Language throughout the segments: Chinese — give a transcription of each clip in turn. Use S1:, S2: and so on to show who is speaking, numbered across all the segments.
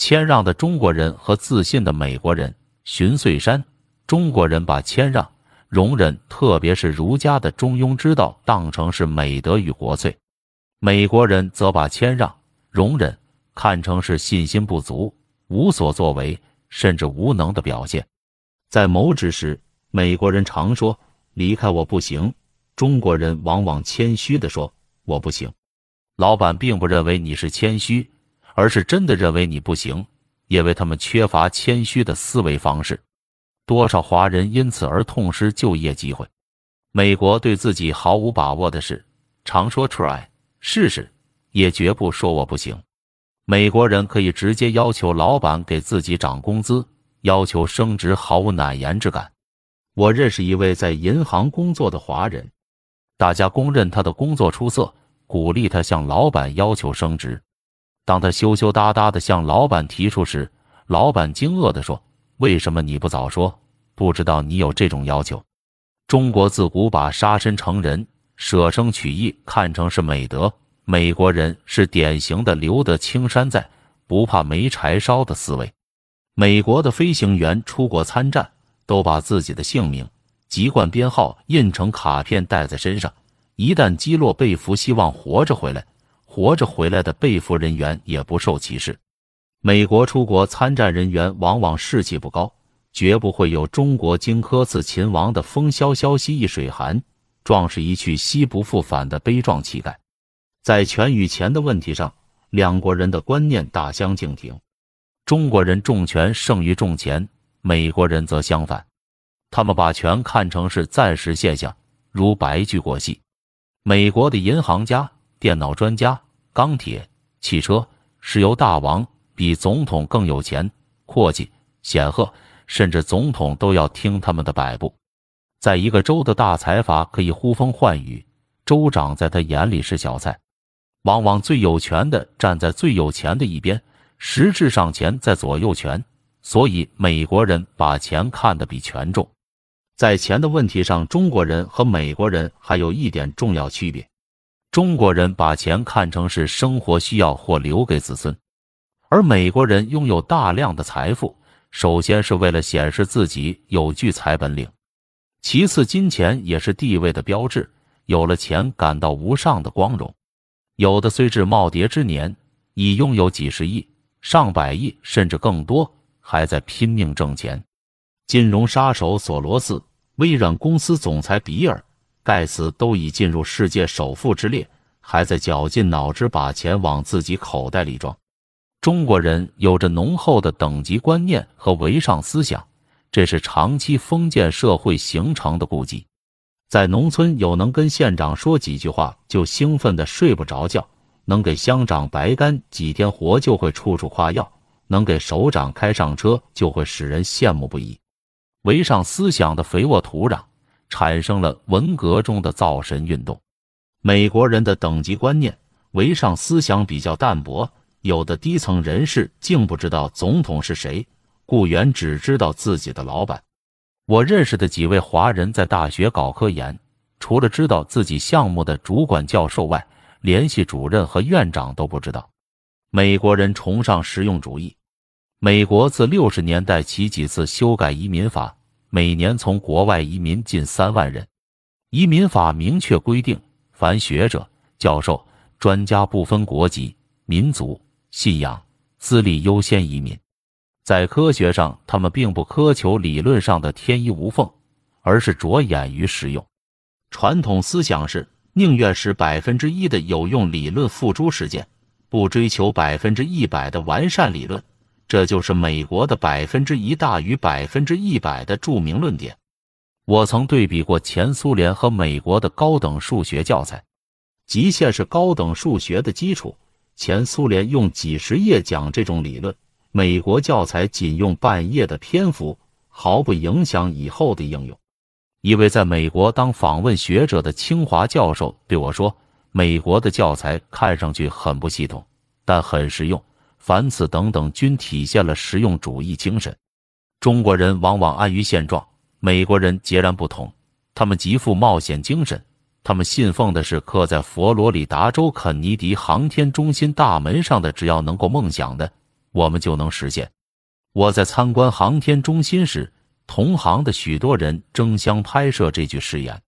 S1: 谦让的中国人和自信的美国人。荀穗山，中国人把谦让、容忍，特别是儒家的中庸之道，当成是美德与国粹；美国人则把谦让、容忍看成是信心不足、无所作为，甚至无能的表现。在谋职时，美国人常说“离开我不行”，中国人往往谦虚地说“我不行”。老板并不认为你是谦虚，而是真的认为你不行。因为他们缺乏谦虚的思维方式，多少华人因此而痛失就业机会。美国对自己毫无把握的事，常说 “try” 试试，也绝不说我不行。美国人可以直接要求老板给自己涨工资，要求升职，毫无难言之感。我认识一位在银行工作的华人，大家公认他的工作出色，鼓励他向老板要求升职。当他羞羞答答的向老板提出时，老板惊愕地说：“为什么你不早说？不知道你有这种要求？”中国自古把杀身成仁、舍生取义看成是美德，美国人是典型的留得青山在，不怕没柴烧的思维。美国的飞行员出国参战，都把自己的姓名、籍贯编号印成卡片带在身上，一旦击落被俘，希望活着回来。活着回来的被俘人员也不受歧视。美国出国参战人员往往士气不高，绝不会有中国荆轲刺秦王的“风萧萧兮易水寒，壮士一去兮不复返”的悲壮气概。在权与钱的问题上，两国人的观念大相径庭。中国人重权胜于重钱，美国人则相反，他们把权看成是暂时现象，如白驹过隙。美国的银行家。电脑专家、钢铁、汽车、石油大王比总统更有钱、阔气、显赫，甚至总统都要听他们的摆布。在一个州的大财阀可以呼风唤雨，州长在他眼里是小菜。往往最有权的站在最有钱的一边，实质上钱在左右权。所以美国人把钱看得比权重。在钱的问题上，中国人和美国人还有一点重要区别。中国人把钱看成是生活需要或留给子孙，而美国人拥有大量的财富，首先是为了显示自己有聚财本领，其次金钱也是地位的标志，有了钱感到无上的光荣。有的虽至耄耋之年，已拥有几十亿、上百亿甚至更多，还在拼命挣钱。金融杀手索罗斯、微软公司总裁比尔。盖茨都已进入世界首富之列，还在绞尽脑汁把钱往自己口袋里装。中国人有着浓厚的等级观念和唯上思想，这是长期封建社会形成的痼疾。在农村，有能跟县长说几句话就兴奋的睡不着觉，能给乡长白干几天活就会处处夸耀，能给首长开上车就会使人羡慕不已。唯上思想的肥沃土壤。产生了文革中的造神运动。美国人的等级观念、唯上思想比较淡薄，有的低层人士竟不知道总统是谁，雇员只知道自己的老板。我认识的几位华人在大学搞科研，除了知道自己项目的主管教授外，联系主任和院长都不知道。美国人崇尚实用主义。美国自六十年代起几次修改移民法。每年从国外移民近三万人，移民法明确规定，凡学者、教授、专家不分国籍、民族、信仰、资历优先移民。在科学上，他们并不苛求理论上的天衣无缝，而是着眼于实用。传统思想是宁愿使百分之一的有用理论付诸实践，不追求百分之一百的完善理论。这就是美国的百分之一大于百分之一百的著名论点。我曾对比过前苏联和美国的高等数学教材，极限是高等数学的基础。前苏联用几十页讲这种理论，美国教材仅用半页的篇幅，毫不影响以后的应用。一位在美国当访问学者的清华教授对我说：“美国的教材看上去很不系统，但很实用。”凡此等等，均体现了实用主义精神。中国人往往安于现状，美国人截然不同。他们极富冒险精神，他们信奉的是刻在佛罗里达州肯尼迪航天中心大门上的“只要能够梦想的，我们就能实现。我在参观航天中心时，同行的许多人争相拍摄这句誓言。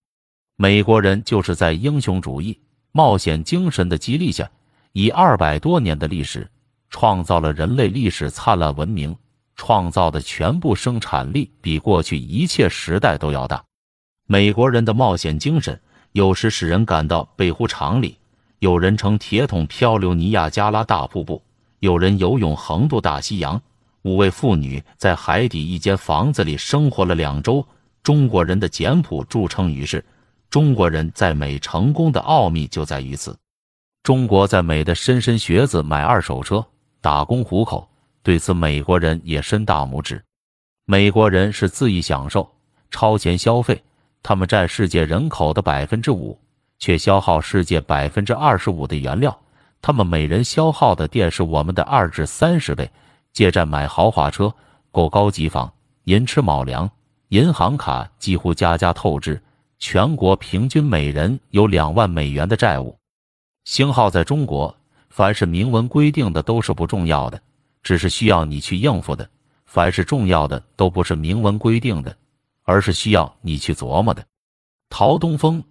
S1: 美国人就是在英雄主义、冒险精神的激励下，以二百多年的历史，创造了人类历史灿烂文明，创造的全部生产力比过去一切时代都要大。美国人的冒险精神，有时使人感到背乎常理。有人乘铁桶漂流尼亚加拉大瀑布，有人游泳横渡大西洋。五位妇女在海底一间房子里生活了两周。中国人的简朴著称于世。中国人在美成功的奥秘就在于此。中国在美的莘莘学子买二手车打工糊口，对此美国人也伸大拇指。美国人是恣意享受、超前消费，他们占世界人口的百分之五。却消耗世界百分之二十五的原料，他们每人消耗的电是我们的二至三十倍。借债买豪华车、购高级房、寅吃卯粮，银行卡几乎家家透支，全国平均每人有两万美元的债务。星号在中国，凡是明文规定的都是不重要的，只是需要你去应付的；凡是重要的都不是明文规定的，而是需要你去琢磨的。陶东风。